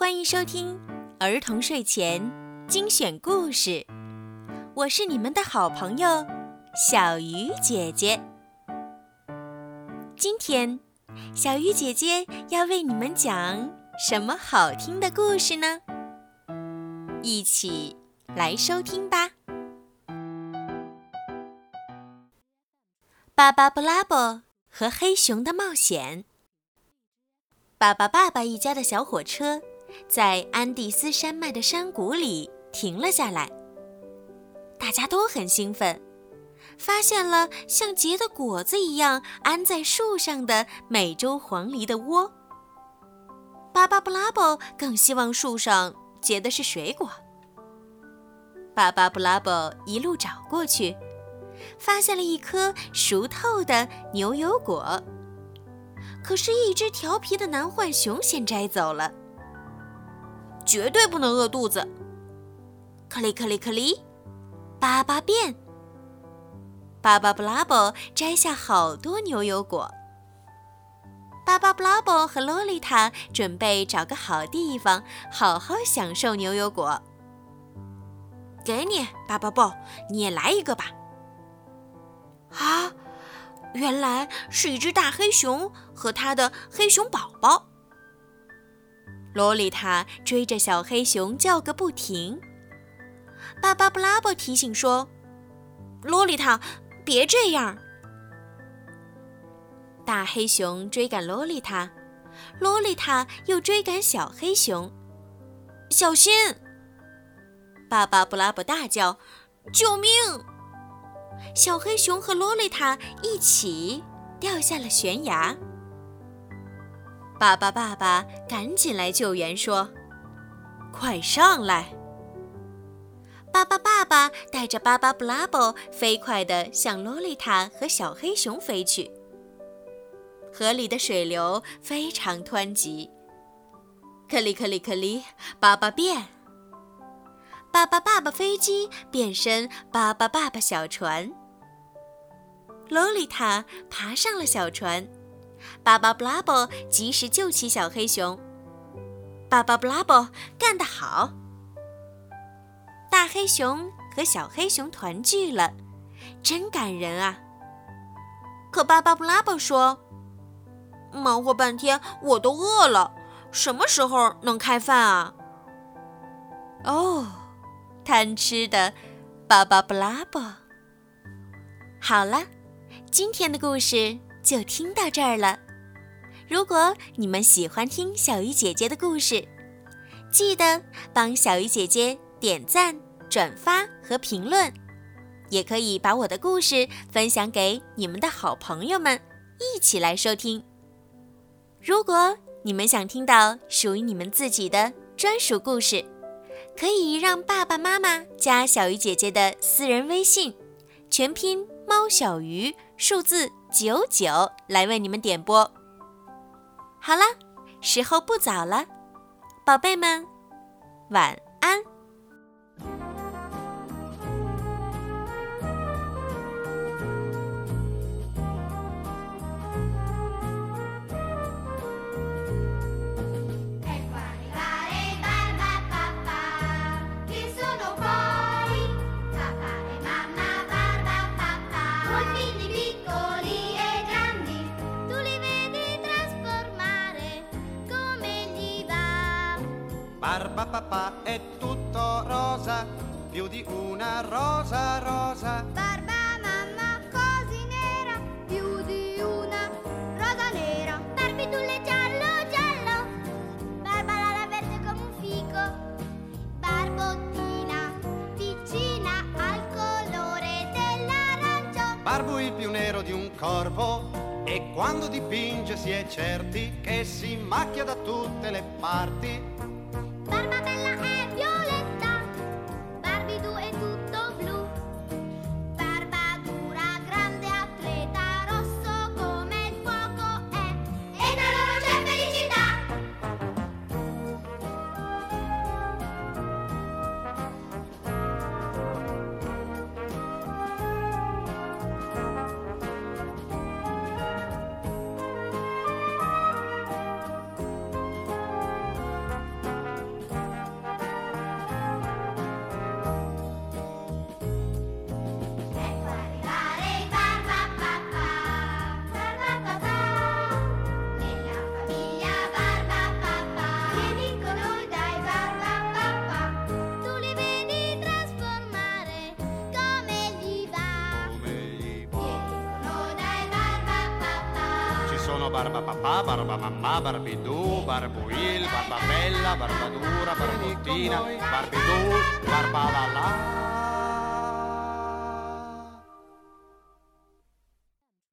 欢迎收听儿童睡前精选故事，我是你们的好朋友小鱼姐姐。今天，小鱼姐姐要为你们讲什么好听的故事呢？一起来收听吧。巴巴布拉伯和黑熊的冒险。巴巴爸爸一家的小火车在安第斯山脉的山谷里停了下来，大家都很兴奋，发现了像结的果子一样安在树上的美洲黄鹂的窝。巴巴布拉伯更希望树上结的是水果。巴巴布拉伯一路找过去。发现了一颗熟透的牛油果，可是，一只调皮的男浣熊先摘走了。绝对不能饿肚子！克里克里克里，巴巴变。巴巴布拉伯摘下好多牛油果。巴巴布拉伯和洛丽塔准备找个好地方，好好享受牛油果。给你，巴巴布，你也来一个吧。啊，原来是一只大黑熊和它的黑熊宝宝。洛丽塔追着小黑熊叫个不停。巴巴布拉伯提醒说：“洛丽塔，别这样。”大黑熊追赶洛丽塔，洛丽塔又追赶小黑熊。小心！巴巴布拉伯大叫：“救命！”小黑熊和洛丽塔一起掉下了悬崖。爸爸，爸爸，赶紧来救援！说：“快上来！”爸爸，爸爸带着巴巴布拉伯飞快地向洛丽塔和小黑熊飞去。河里的水流非常湍急。克里克里克里，爸爸变！巴巴爸爸飞机变身巴巴爸爸小船，洛丽塔爬上了小船，巴巴布拉伯及时救起小黑熊。巴巴布拉伯干得好！大黑熊和小黑熊团聚了，真感人啊！可巴巴布拉伯说：“忙活半天，我都饿了，什么时候能开饭啊？”哦。贪吃的巴巴布拉伯。好了，今天的故事就听到这儿了。如果你们喜欢听小鱼姐姐的故事，记得帮小鱼姐姐点赞、转发和评论，也可以把我的故事分享给你们的好朋友们，一起来收听。如果你们想听到属于你们自己的专属故事，可以让爸爸妈妈加小鱼姐姐的私人微信，全拼猫小鱼数字九九来为你们点播。好了，时候不早了，宝贝们，晚安。Barba papà è tutto rosa, più di una rosa rosa. Barba mamma così nera, più di una rosa nera. Barbitulle giallo giallo, barba la verde come un fico. Barbottina vicina al colore dell'arancio. Barbo il più nero di un corvo e quando dipinge si è certi che si macchia da tutte le parti barba papà, barba mamma, barbidù, barbuil, barba bella, barba dura, barbottina, barbidù, barba la la.